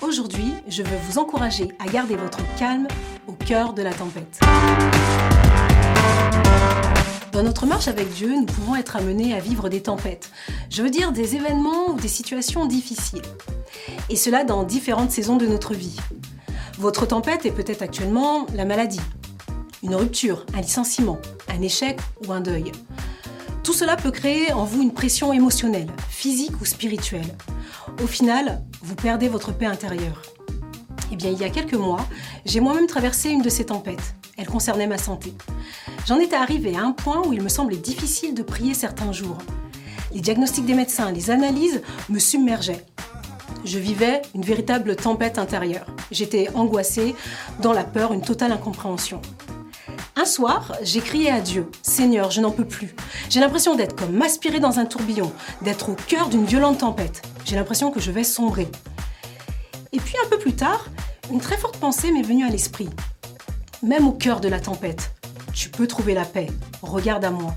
Aujourd'hui, je veux vous encourager à garder votre calme au cœur de la tempête. Dans notre marche avec Dieu, nous pouvons être amenés à vivre des tempêtes. Je veux dire des événements ou des situations difficiles. Et cela dans différentes saisons de notre vie. Votre tempête est peut-être actuellement la maladie, une rupture, un licenciement, un échec ou un deuil. Tout cela peut créer en vous une pression émotionnelle, physique ou spirituelle. Au final, vous perdez votre paix intérieure. Eh bien, il y a quelques mois, j'ai moi-même traversé une de ces tempêtes. Elle concernait ma santé. J'en étais arrivée à un point où il me semblait difficile de prier certains jours. Les diagnostics des médecins, les analyses me submergeaient. Je vivais une véritable tempête intérieure. J'étais angoissée, dans la peur, une totale incompréhension. Un soir, j'ai crié à Dieu Seigneur, je n'en peux plus. J'ai l'impression d'être comme m'aspirer dans un tourbillon, d'être au cœur d'une violente tempête. J'ai l'impression que je vais sombrer. Et puis un peu plus tard, une très forte pensée m'est venue à l'esprit. Même au cœur de la tempête, tu peux trouver la paix. Regarde à moi.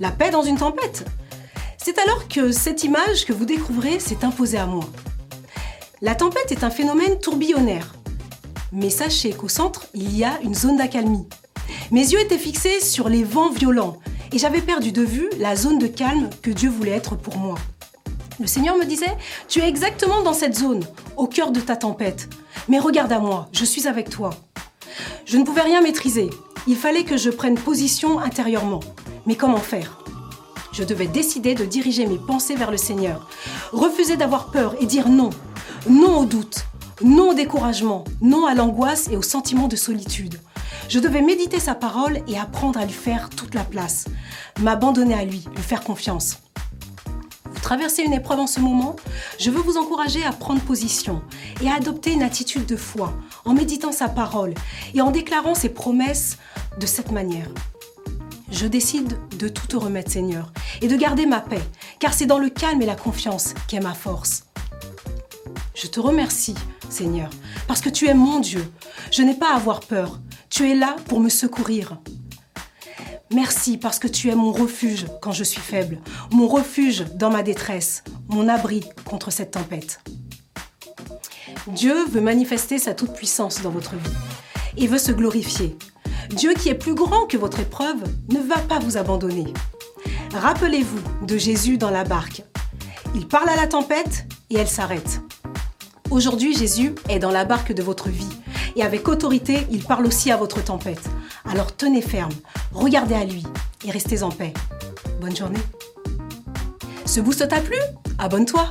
La paix dans une tempête C'est alors que cette image que vous découvrez s'est imposée à moi. La tempête est un phénomène tourbillonnaire. Mais sachez qu'au centre, il y a une zone d'accalmie. Mes yeux étaient fixés sur les vents violents et j'avais perdu de vue la zone de calme que Dieu voulait être pour moi. Le Seigneur me disait, tu es exactement dans cette zone, au cœur de ta tempête. Mais regarde à moi, je suis avec toi. Je ne pouvais rien maîtriser. Il fallait que je prenne position intérieurement. Mais comment faire? Je devais décider de diriger mes pensées vers le Seigneur, refuser d'avoir peur et dire non. Non au doute, non au découragement, non à l'angoisse et au sentiment de solitude. Je devais méditer sa parole et apprendre à lui faire toute la place, m'abandonner à lui, lui faire confiance. Traversez une épreuve en ce moment Je veux vous encourager à prendre position et à adopter une attitude de foi en méditant sa parole et en déclarant ses promesses de cette manière. Je décide de tout te remettre, Seigneur, et de garder ma paix, car c'est dans le calme et la confiance qu'est ma force. Je te remercie, Seigneur, parce que tu es mon Dieu. Je n'ai pas à avoir peur, tu es là pour me secourir. Merci parce que tu es mon refuge quand je suis faible, mon refuge dans ma détresse, mon abri contre cette tempête. Dieu veut manifester sa toute-puissance dans votre vie et veut se glorifier. Dieu qui est plus grand que votre épreuve ne va pas vous abandonner. Rappelez-vous de Jésus dans la barque. Il parle à la tempête et elle s'arrête. Aujourd'hui, Jésus est dans la barque de votre vie et avec autorité, il parle aussi à votre tempête. Alors tenez ferme, regardez à lui et restez en paix. Bonne journée. Ce boost t'a plu? Abonne-toi